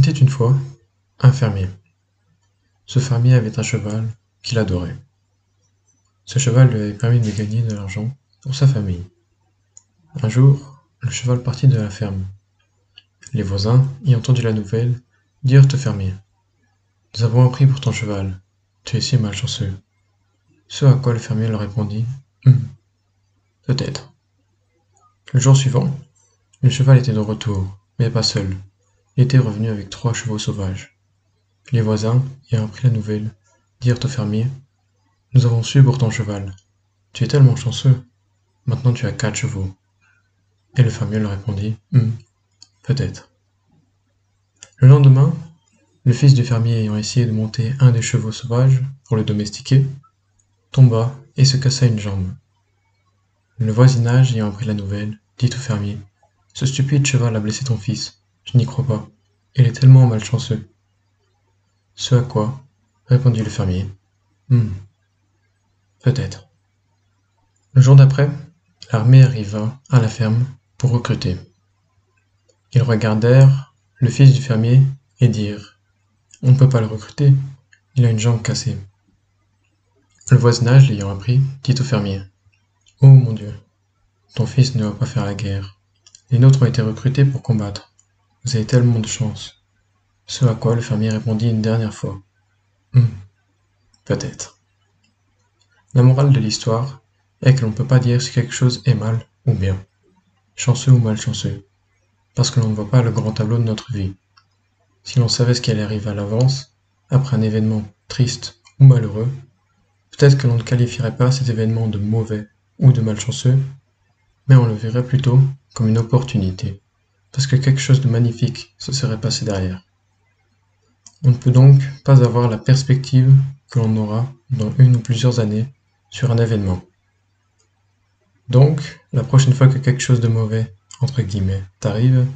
était une fois un fermier. Ce fermier avait un cheval qu'il adorait. Ce cheval lui avait permis de gagner de l'argent pour sa famille. Un jour, le cheval partit de la ferme. Les voisins, ayant entendu la nouvelle, dirent au fermier Nous avons appris pour ton cheval, tu es si malchanceux. Ce à quoi le fermier leur répondit hum, Peut-être. Le jour suivant, le cheval était de retour, mais pas seul. Était revenu avec trois chevaux sauvages. Les voisins, ayant appris la nouvelle, dirent au fermier Nous avons su pour ton cheval. Tu es tellement chanceux. Maintenant tu as quatre chevaux. Et le fermier leur répondit hum, Peut-être. Le lendemain, le fils du fermier ayant essayé de monter un des chevaux sauvages pour le domestiquer, tomba et se cassa une jambe. Le voisinage ayant appris la nouvelle, dit au fermier Ce stupide cheval a blessé ton fils. Je n'y crois pas. Il est tellement malchanceux. Ce à quoi répondit le fermier Hum, peut-être. Le jour d'après, l'armée arriva à la ferme pour recruter. Ils regardèrent le fils du fermier et dirent On ne peut pas le recruter, il a une jambe cassée. Le voisinage l'ayant appris, dit au fermier Oh mon Dieu, ton fils ne va pas faire la guerre. Les nôtres ont été recrutés pour combattre. Vous avez tellement de chance. Ce à quoi le fermier répondit une dernière fois. Hum, peut-être. La morale de l'histoire est que l'on ne peut pas dire si quelque chose est mal ou bien, chanceux ou malchanceux, parce que l'on ne voit pas le grand tableau de notre vie. Si l'on savait ce qui allait arriver à l'avance, après un événement triste ou malheureux, peut-être que l'on ne qualifierait pas cet événement de mauvais ou de malchanceux, mais on le verrait plutôt comme une opportunité, parce que quelque chose de magnifique se serait passé derrière. On ne peut donc pas avoir la perspective que l'on aura dans une ou plusieurs années sur un événement. Donc, la prochaine fois que quelque chose de mauvais, entre guillemets, t'arrive,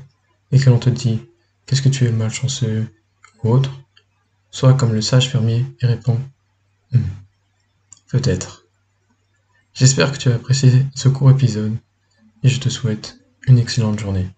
et que l'on te dit qu'est-ce que tu es malchanceux? ou autre, sois comme le sage fermier et réponds hmm, peut-être. J'espère que tu as apprécié ce court épisode et je te souhaite une excellente journée.